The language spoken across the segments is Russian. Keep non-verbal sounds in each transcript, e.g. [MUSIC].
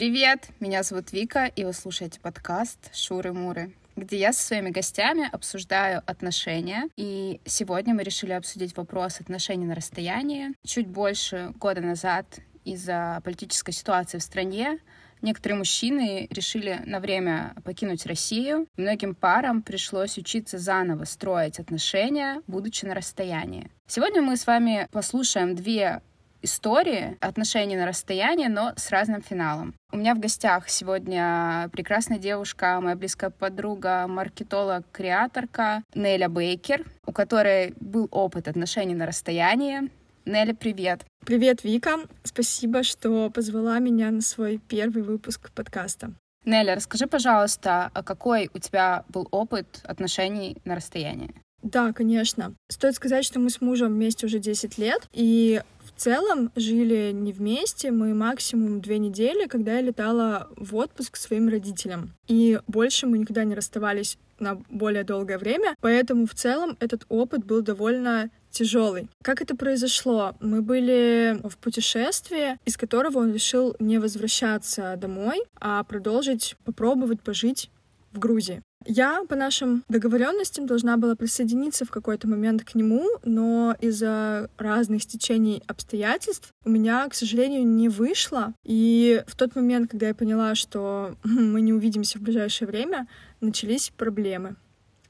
Привет, меня зовут Вика, и вы слушаете подкаст «Шуры-муры», где я со своими гостями обсуждаю отношения. И сегодня мы решили обсудить вопрос отношений на расстоянии. Чуть больше года назад из-за политической ситуации в стране Некоторые мужчины решили на время покинуть Россию. Многим парам пришлось учиться заново строить отношения, будучи на расстоянии. Сегодня мы с вами послушаем две истории отношений на расстоянии, но с разным финалом. У меня в гостях сегодня прекрасная девушка, моя близкая подруга, маркетолог, креаторка Неля Бейкер, у которой был опыт отношений на расстоянии. Неля, привет. Привет, Вика. Спасибо, что позвала меня на свой первый выпуск подкаста. Неля, расскажи, пожалуйста, а какой у тебя был опыт отношений на расстоянии? Да, конечно. Стоит сказать, что мы с мужем вместе уже 10 лет, и целом жили не вместе, мы максимум две недели, когда я летала в отпуск к своим родителям. И больше мы никогда не расставались на более долгое время, поэтому в целом этот опыт был довольно тяжелый. Как это произошло? Мы были в путешествии, из которого он решил не возвращаться домой, а продолжить попробовать пожить в Грузии. Я по нашим договоренностям должна была присоединиться в какой-то момент к нему, но из-за разных стечений обстоятельств у меня, к сожалению, не вышло. И в тот момент, когда я поняла, что [LAUGHS] мы не увидимся в ближайшее время, начались проблемы.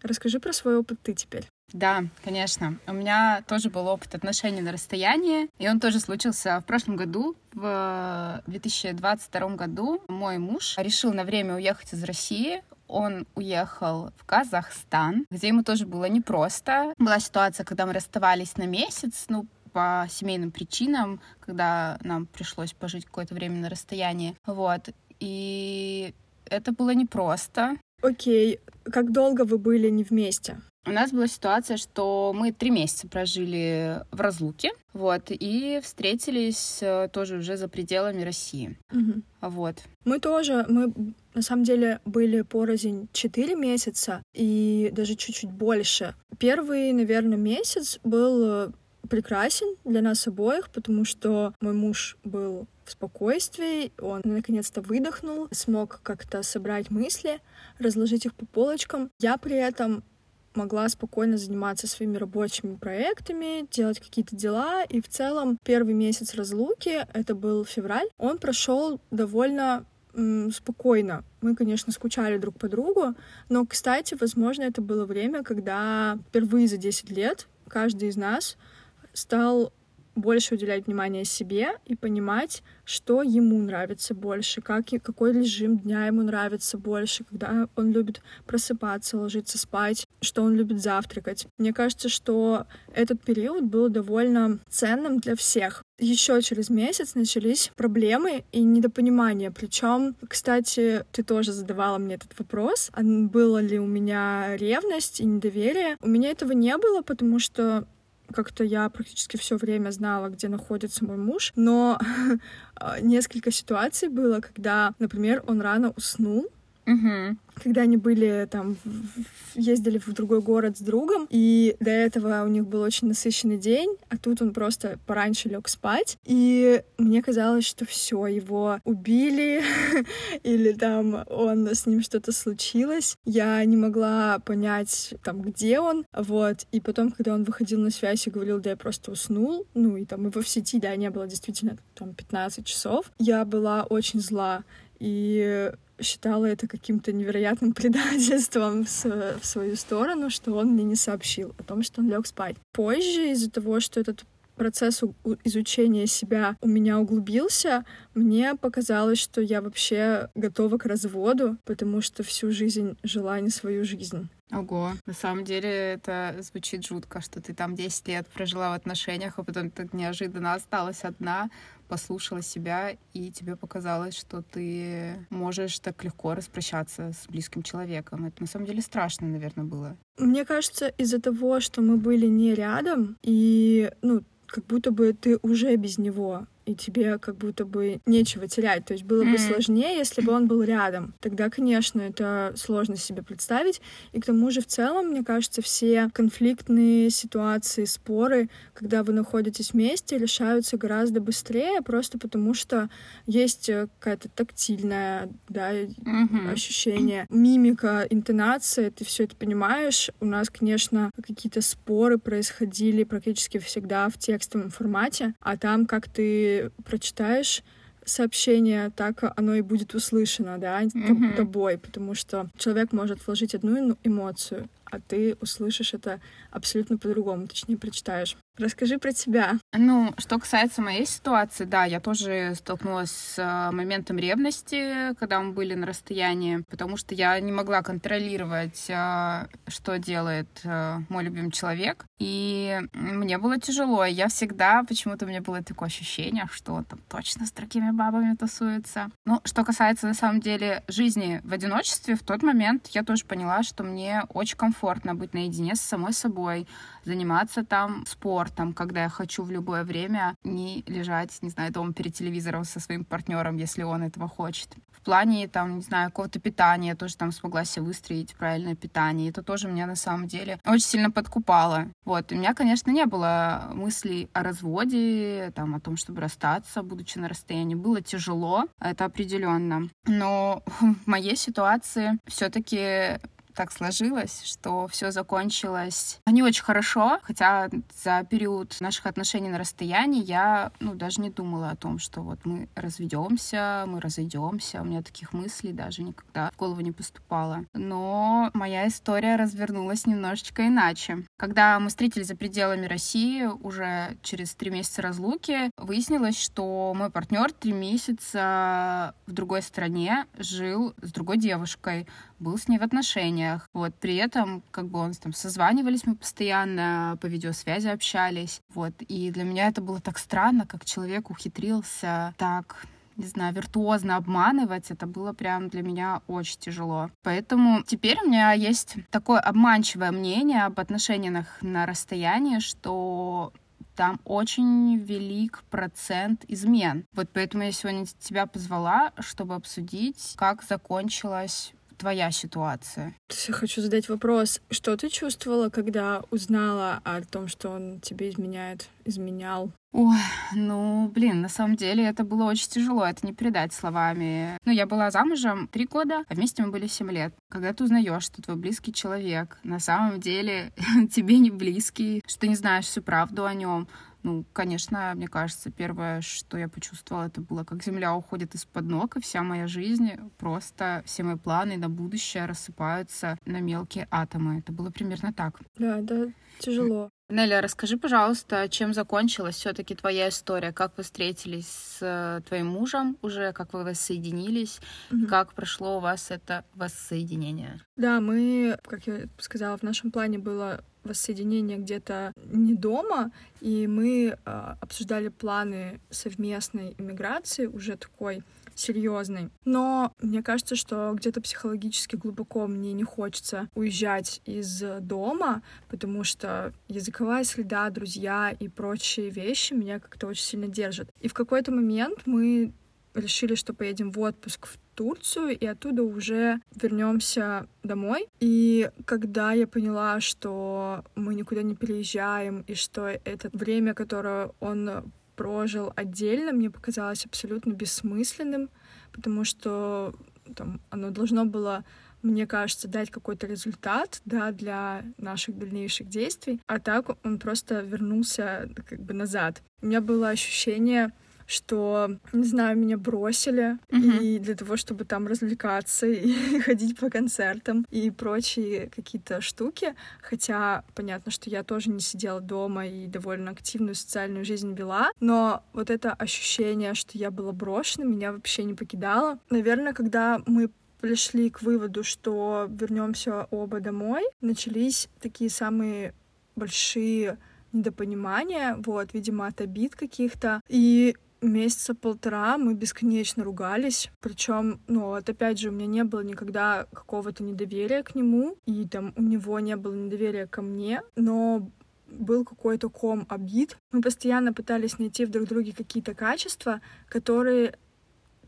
Расскажи про свой опыт ты теперь. Да, конечно. У меня тоже был опыт отношений на расстоянии, и он тоже случился в прошлом году, в 2022 году. Мой муж решил на время уехать из России, он уехал в Казахстан, где ему тоже было непросто. Была ситуация, когда мы расставались на месяц, ну, по семейным причинам, когда нам пришлось пожить какое-то время на расстоянии. Вот. И это было непросто. Окей. Как долго вы были не вместе? У нас была ситуация, что мы три месяца прожили в разлуке, вот, и встретились э, тоже уже за пределами России. Угу. Вот. Мы тоже, мы на самом деле были порознь четыре месяца и даже чуть-чуть больше. Первый, наверное, месяц был э, прекрасен для нас обоих, потому что мой муж был в спокойствии, он наконец-то выдохнул, смог как-то собрать мысли, разложить их по полочкам. Я при этом могла спокойно заниматься своими рабочими проектами, делать какие-то дела. И в целом первый месяц разлуки, это был февраль, он прошел довольно спокойно. Мы, конечно, скучали друг по другу, но, кстати, возможно, это было время, когда впервые за 10 лет каждый из нас стал больше уделять внимание себе и понимать, что ему нравится больше, как, какой режим дня ему нравится больше, когда он любит просыпаться, ложиться спать, что он любит завтракать. Мне кажется, что этот период был довольно ценным для всех. Еще через месяц начались проблемы и недопонимания. Причем, кстати, ты тоже задавала мне этот вопрос, а было ли у меня ревность и недоверие. У меня этого не было, потому что как-то я практически все время знала, где находится мой муж, но [LAUGHS] несколько ситуаций было, когда, например, он рано уснул, Угу. Когда они были там, ездили в другой город с другом, и до этого у них был очень насыщенный день, а тут он просто пораньше лег спать, и мне казалось, что все, его убили, [LAUGHS] или там он с ним что-то случилось. Я не могла понять, там, где он, вот. И потом, когда он выходил на связь и говорил, да я просто уснул, ну и там его в сети, да, не было действительно там 15 часов, я была очень зла. И считала это каким-то невероятным [LAUGHS] предательством в, свою сторону, что он мне не сообщил о том, что он лег спать. Позже, из-за того, что этот процесс изучения себя у меня углубился, мне показалось, что я вообще готова к разводу, потому что всю жизнь жила не свою жизнь. Ого, на самом деле это звучит жутко, что ты там 10 лет прожила в отношениях, а потом так неожиданно осталась одна, послушала себя, и тебе показалось, что ты можешь так легко распрощаться с близким человеком. Это на самом деле страшно, наверное, было. Мне кажется, из-за того, что мы были не рядом, и, ну, как будто бы ты уже без него и тебе как будто бы нечего терять. То есть было бы mm-hmm. сложнее, если бы он был [CLEARS THROAT] рядом. Тогда, конечно, это сложно себе представить. И к тому же в целом, мне кажется, все конфликтные ситуации, споры, когда вы находитесь вместе, решаются гораздо быстрее, просто потому что есть э, какая-то тактильная да, mm-hmm. ощущение, мимика, интонация, ты все это понимаешь. У нас, конечно, какие-то споры происходили практически всегда в текстовом формате, а там как ты прочитаешь сообщение, так оно и будет услышано, да, mm-hmm. тобой, потому что человек может вложить одну эмоцию, а ты услышишь это абсолютно по-другому, точнее, прочитаешь. Расскажи про тебя. Ну, что касается моей ситуации, да, я тоже столкнулась с э, моментом ревности, когда мы были на расстоянии, потому что я не могла контролировать, э, что делает э, мой любимый человек. И мне было тяжело. Я всегда, почему-то у меня было такое ощущение, что он там точно с другими бабами тусуется. Ну, что касается, на самом деле, жизни в одиночестве, в тот момент я тоже поняла, что мне очень комфортно быть наедине с самой собой, заниматься там спортом, когда я хочу в любое время не лежать, не знаю, дома перед телевизором со своим партнером, если он этого хочет. В плане, там, не знаю, какого-то питания я тоже там смогла себе выстроить правильное питание. Это тоже меня на самом деле очень сильно подкупало. Вот. У меня, конечно, не было мыслей о разводе, там, о том, чтобы расстаться, будучи на расстоянии. Было тяжело, это определенно. Но [LAUGHS] в моей ситуации все-таки так сложилось, что все закончилось не очень хорошо, хотя за период наших отношений на расстоянии я, ну, даже не думала о том, что вот мы разведемся, мы разойдемся. У меня таких мыслей даже никогда в голову не поступало. Но моя история развернулась немножечко иначе. Когда мы встретились за пределами России, уже через три месяца разлуки, выяснилось, что мой партнер три месяца в другой стране жил с другой девушкой, был с ней в отношениях. Вот, при этом, как бы он там созванивались мы постоянно, по видеосвязи общались. Вот, и для меня это было так странно, как человек ухитрился так не знаю, виртуозно обманывать, это было прям для меня очень тяжело. Поэтому теперь у меня есть такое обманчивое мнение об отношениях на расстоянии, что там очень велик процент измен. Вот поэтому я сегодня тебя позвала, чтобы обсудить, как закончилась твоя ситуация? Я хочу задать вопрос. Что ты чувствовала, когда узнала о том, что он тебе изменяет, изменял? Ой, ну, блин, на самом деле это было очень тяжело, это не передать словами. Ну, я была замужем три года, а вместе мы были семь лет. Когда ты узнаешь, что твой близкий человек на самом деле [LAUGHS] тебе не близкий, что ты не знаешь всю правду о нем, ну, конечно, мне кажется, первое, что я почувствовала, это было, как земля уходит из-под ног, и вся моя жизнь, просто все мои планы на будущее рассыпаются на мелкие атомы. Это было примерно так. Да, да, тяжело. Неля, расскажи, пожалуйста, чем закончилась все-таки твоя история? Как вы встретились с э, твоим мужем уже, как вы воссоединились, угу. как прошло у вас это воссоединение? Да, мы, как я сказала, в нашем плане было воссоединение где-то не дома, и мы э, обсуждали планы совместной иммиграции уже такой серьезный. Но мне кажется, что где-то психологически глубоко мне не хочется уезжать из дома, потому что языковая среда, друзья и прочие вещи меня как-то очень сильно держат. И в какой-то момент мы решили, что поедем в отпуск в Турцию, и оттуда уже вернемся домой. И когда я поняла, что мы никуда не переезжаем, и что это время, которое он прожил отдельно, мне показалось абсолютно бессмысленным, потому что там, оно должно было мне кажется, дать какой-то результат, да, для наших дальнейших действий, а так он просто вернулся как бы назад. У меня было ощущение, что, не знаю, меня бросили, mm-hmm. и для того, чтобы там развлекаться и [LAUGHS] ходить по концертам и прочие какие-то штуки. Хотя понятно, что я тоже не сидела дома и довольно активную социальную жизнь вела, но вот это ощущение, что я была брошена, меня вообще не покидало. Наверное, когда мы пришли к выводу, что вернемся оба домой, начались такие самые большие недопонимания, вот, видимо, от обид каких-то. И месяца полтора мы бесконечно ругались. Причем, ну, вот опять же, у меня не было никогда какого-то недоверия к нему, и там у него не было недоверия ко мне, но был какой-то ком обид. Мы постоянно пытались найти в друг друге какие-то качества, которые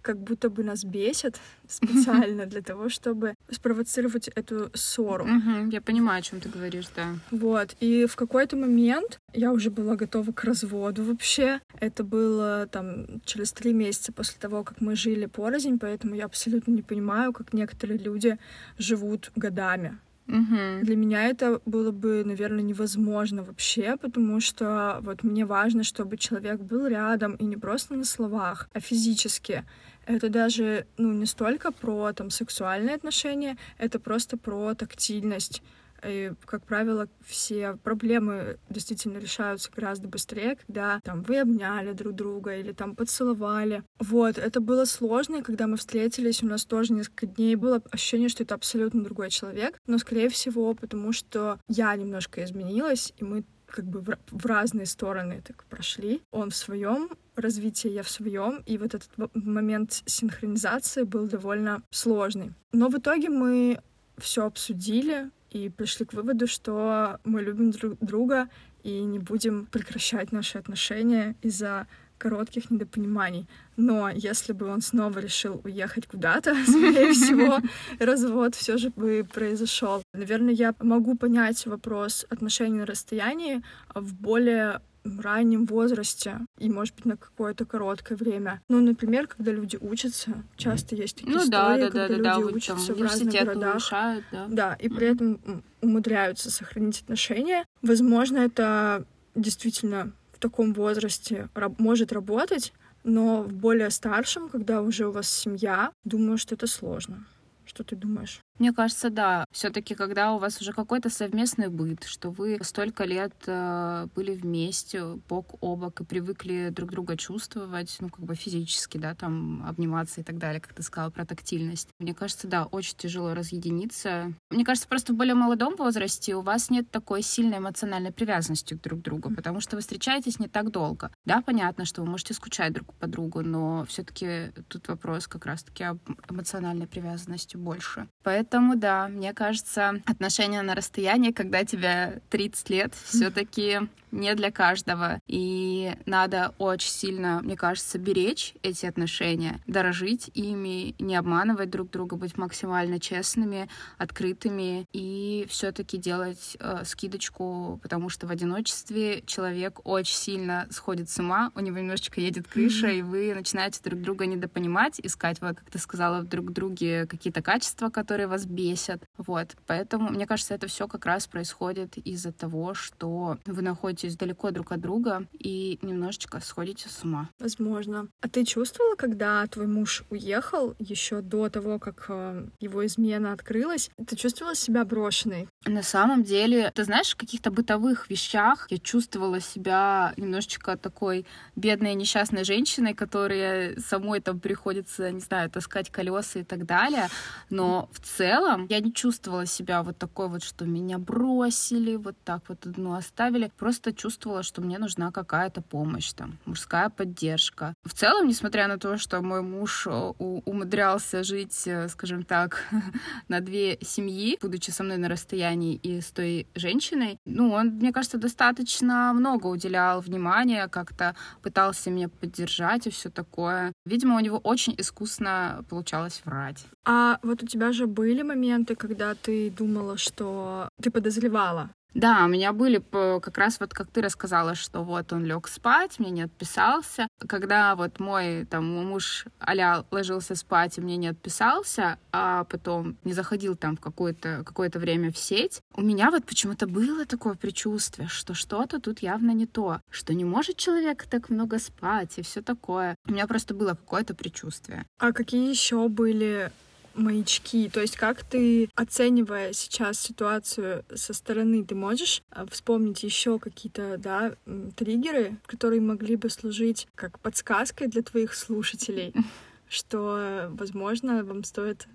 как будто бы нас бесят [LAUGHS] специально для того, чтобы спровоцировать эту ссору. Я понимаю, о чем ты говоришь, да. Вот. И в какой-то момент я уже была готова к разводу вообще. Это было там через три месяца после того, как мы жили порознь, поэтому я абсолютно не понимаю, как некоторые люди живут годами. Угу. Для меня это было бы, наверное, невозможно вообще, потому что вот мне важно, чтобы человек был рядом и не просто на словах, а физически. Это даже, ну, не столько про там сексуальные отношения, это просто про тактильность. И, как правило, все проблемы действительно решаются гораздо быстрее, когда там вы обняли друг друга или там поцеловали. Вот, это было сложно, и когда мы встретились, у нас тоже несколько дней было ощущение, что это абсолютно другой человек, но, скорее всего, потому что я немножко изменилась, и мы как бы в, в разные стороны так прошли. Он в своем развитии, я в своем, и вот этот момент синхронизации был довольно сложный. Но в итоге мы все обсудили и пришли к выводу, что мы любим друг друга и не будем прекращать наши отношения из-за коротких недопониманий. Но если бы он снова решил уехать куда-то, [LAUGHS] скорее всего, [LAUGHS] развод все же бы произошел. Наверное, я могу понять вопрос отношений на расстоянии в более раннем возрасте и, может быть, на какое-то короткое время. Ну, например, когда люди учатся, часто есть такие ну, истории, да, да, когда да, люди да, учатся в разных городах. Повышают, да. да, и при этом умудряются сохранить отношения. Возможно, это действительно таком возрасте раб- может работать, но в более старшем, когда уже у вас семья, думаю, что это сложно. Что ты думаешь? Мне кажется, да. Все-таки, когда у вас уже какой-то совместный быт, что вы столько лет э, были вместе, бок о бок, и привыкли друг друга чувствовать, ну, как бы физически, да, там, обниматься и так далее, как ты сказала про тактильность. Мне кажется, да, очень тяжело разъединиться. Мне кажется, просто в более молодом возрасте у вас нет такой сильной эмоциональной привязанности друг к другу, потому что вы встречаетесь не так долго. Да, понятно, что вы можете скучать друг по другу, но все-таки тут вопрос как раз-таки об эмоциональной привязанности больше. Поэтому Поэтому, да, мне кажется, отношения на расстоянии, когда тебе 30 лет, все-таки не для каждого. И надо очень сильно, мне кажется, беречь эти отношения, дорожить ими, не обманывать друг друга, быть максимально честными, открытыми и все-таки делать э, скидочку, потому что в одиночестве человек очень сильно сходит с ума, у него немножечко едет крыша, mm-hmm. и вы начинаете друг друга недопонимать, искать, вот, как ты сказала, друг в друге какие-то качества, которые вас бесят. Вот. Поэтому, мне кажется, это все как раз происходит из-за того, что вы находитесь находитесь далеко друг от друга и немножечко сходите с ума. Возможно. А ты чувствовала, когда твой муж уехал еще до того, как э, его измена открылась, ты чувствовала себя брошенной? На самом деле, ты знаешь, в каких-то бытовых вещах я чувствовала себя немножечко такой бедной несчастной женщиной, которая самой там приходится, не знаю, таскать колеса и так далее. Но в целом я не чувствовала себя вот такой вот, что меня бросили, вот так вот одну оставили. Просто чувствовала, что мне нужна какая-то помощь, там, мужская поддержка. В целом, несмотря на то, что мой муж э, умудрялся жить, э, скажем так, [LAUGHS] на две семьи, будучи со мной на расстоянии и с той женщиной, ну, он, мне кажется, достаточно много уделял внимания, как-то пытался меня поддержать и все такое. Видимо, у него очень искусно получалось врать. А вот у тебя же были моменты, когда ты думала, что ты подозревала, да, у меня были как раз вот как ты рассказала, что вот он лег спать, мне не отписался. Когда вот мой там муж Аля ложился спать и мне не отписался, а потом не заходил там в какое-то какое время в сеть, у меня вот почему-то было такое предчувствие, что что-то тут явно не то, что не может человек так много спать и все такое. У меня просто было какое-то предчувствие. А какие еще были маячки? То есть как ты, оценивая сейчас ситуацию со стороны, ты можешь а, вспомнить еще какие-то, да, триггеры, которые могли бы служить как подсказкой для твоих слушателей? [LAUGHS] что, возможно, вам стоит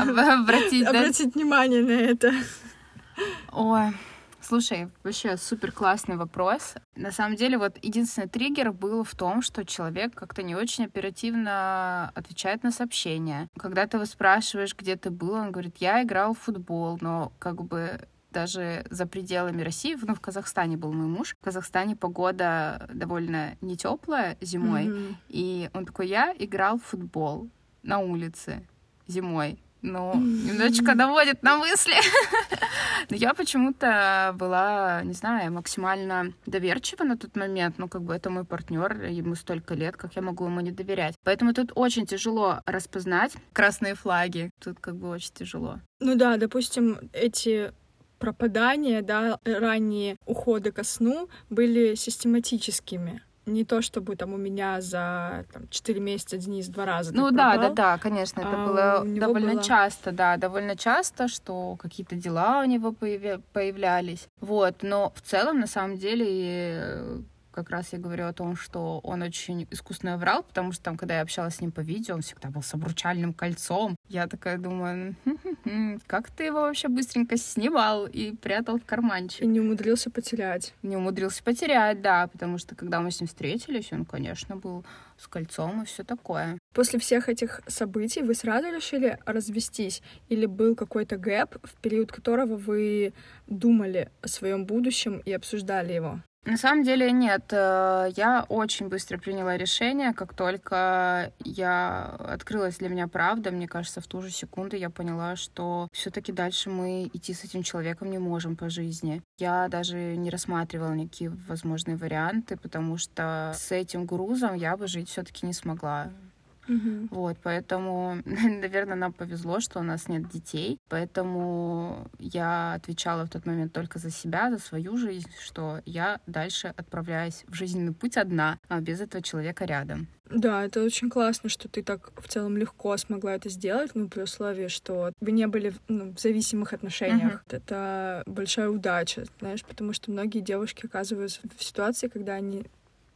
обратить, обратить внимание на это. Ой, Слушай, вообще супер классный вопрос. На самом деле, вот единственный триггер был в том, что человек как-то не очень оперативно отвечает на сообщения. Когда ты его спрашиваешь, где ты был, он говорит, я играл в футбол, но как бы даже за пределами России. Ну, в Казахстане был мой муж. В Казахстане погода довольно не теплая зимой. Mm-hmm. И он такой, я играл в футбол на улице зимой ну, немножечко наводит на мысли. [LAUGHS] Но я почему-то была, не знаю, максимально доверчива на тот момент. Ну, как бы это мой партнер, ему столько лет, как я могу ему не доверять. Поэтому тут очень тяжело распознать красные флаги. Тут как бы очень тяжело. Ну да, допустим, эти пропадания, да, ранние уходы ко сну были систематическими не то чтобы там у меня за там, 4 месяца Денис два раза. Ну да, да, да, конечно, это а было довольно было... часто, да, довольно часто, что какие-то дела у него появлялись. Вот, но в целом, на самом деле, как раз я говорю о том, что он очень искусно врал, потому что там, когда я общалась с ним по видео, он всегда был с обручальным кольцом. Я такая думаю, как ты его вообще быстренько снимал и прятал в карманчик? И не умудрился потерять. Не умудрился потерять, да, потому что когда мы с ним встретились, он, конечно, был с кольцом и все такое. После всех этих событий вы сразу решили развестись? Или был какой-то гэп, в период которого вы думали о своем будущем и обсуждали его? На самом деле нет. Э, я очень быстро приняла решение, как только я открылась для меня правда, мне кажется, в ту же секунду я поняла, что все-таки дальше мы идти с этим человеком не можем по жизни. Я даже не рассматривала никакие возможные варианты, потому что с этим грузом я бы жить все-таки не смогла. Угу. Вот, поэтому, [LAUGHS] наверное, нам повезло, что у нас нет детей. Поэтому я отвечала в тот момент только за себя, за свою жизнь, что я дальше отправляюсь в жизненный путь одна, а без этого человека рядом. Да, это очень классно, что ты так в целом легко смогла это сделать, ну, при условии, что вы не были ну, в зависимых отношениях. Uh-huh. Это большая удача, знаешь, потому что многие девушки оказываются в ситуации, когда они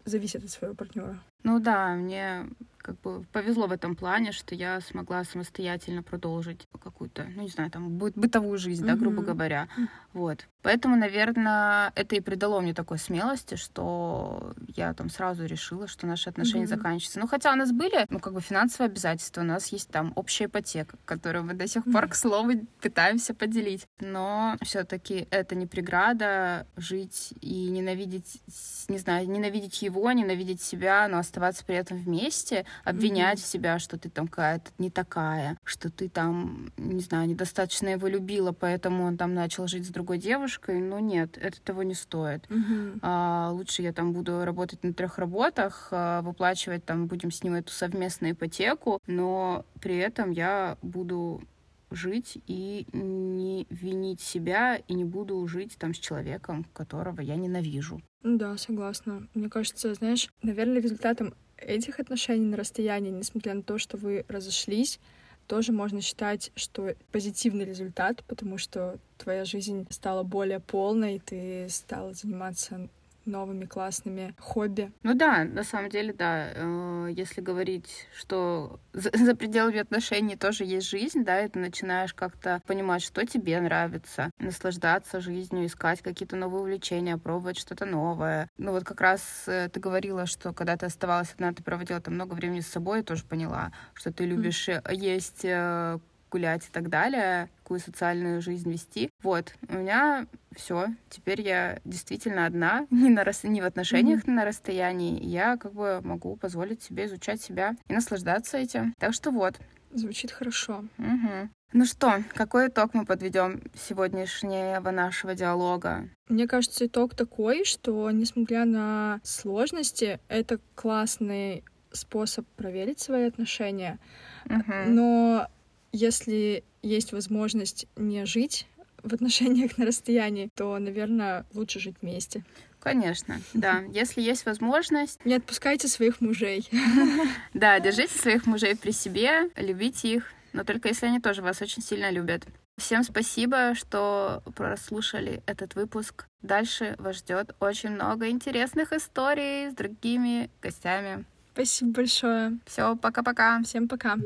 зависят от своего партнера. Ну да, мне как бы повезло в этом плане, что я смогла самостоятельно продолжить какую-то, ну не знаю, там бы бытовую жизнь, mm-hmm. да, грубо говоря. Вот. Поэтому, наверное, это и придало мне такой смелости, что я там сразу решила, что наши отношения mm-hmm. заканчиваются. Ну, хотя у нас были, ну, как бы финансовые обязательства, у нас есть там общая ипотека, которую мы до сих пор, mm-hmm. к слову, пытаемся поделить. Но все-таки это не преграда жить и ненавидеть, не знаю, ненавидеть его, ненавидеть себя, но оставаться при этом вместе, обвинять mm-hmm. себя, что ты там какая-то не такая, что ты там, не знаю, недостаточно его любила, поэтому он там начал жить с другой девушкой. Ну нет, это того не стоит. Mm-hmm. А, лучше я там буду работать на трех работах, а, выплачивать там, будем с ним эту совместную ипотеку, но при этом я буду жить и не винить себя и не буду жить там с человеком, которого я ненавижу. Да, согласна. Мне кажется, знаешь, наверное, результатом этих отношений на расстоянии, несмотря на то, что вы разошлись, тоже можно считать, что позитивный результат, потому что твоя жизнь стала более полной, ты стала заниматься новыми классными хобби. Ну да, на самом деле, да. Э, если говорить, что за, [LAUGHS] за пределами отношений тоже есть жизнь, да, и ты начинаешь как-то понимать, что тебе нравится, наслаждаться жизнью, искать какие-то новые увлечения, пробовать что-то новое. Ну вот как раз э, ты говорила, что когда ты оставалась одна, ты проводила там много времени с собой, я тоже поняла, что ты любишь mm. есть гулять и так далее, какую социальную жизнь вести. Вот, у меня все. Теперь я действительно одна, [LAUGHS] не, на рас... не в отношениях, mm-hmm. на расстоянии. Я как бы могу позволить себе изучать себя и наслаждаться этим. Так что вот. Звучит хорошо. Угу. Ну что, какой итог мы подведем сегодняшнего нашего диалога? Мне кажется, итог такой, что несмотря на сложности, это классный способ проверить свои отношения. Угу. Но если есть возможность не жить в отношениях на расстоянии, то, наверное, лучше жить вместе. Конечно, да. Если есть возможность... Не отпускайте своих мужей. Да, держите своих мужей при себе, любите их, но только если они тоже вас очень сильно любят. Всем спасибо, что прослушали этот выпуск. Дальше вас ждет очень много интересных историй с другими гостями. Спасибо большое. Все, пока-пока. Всем пока.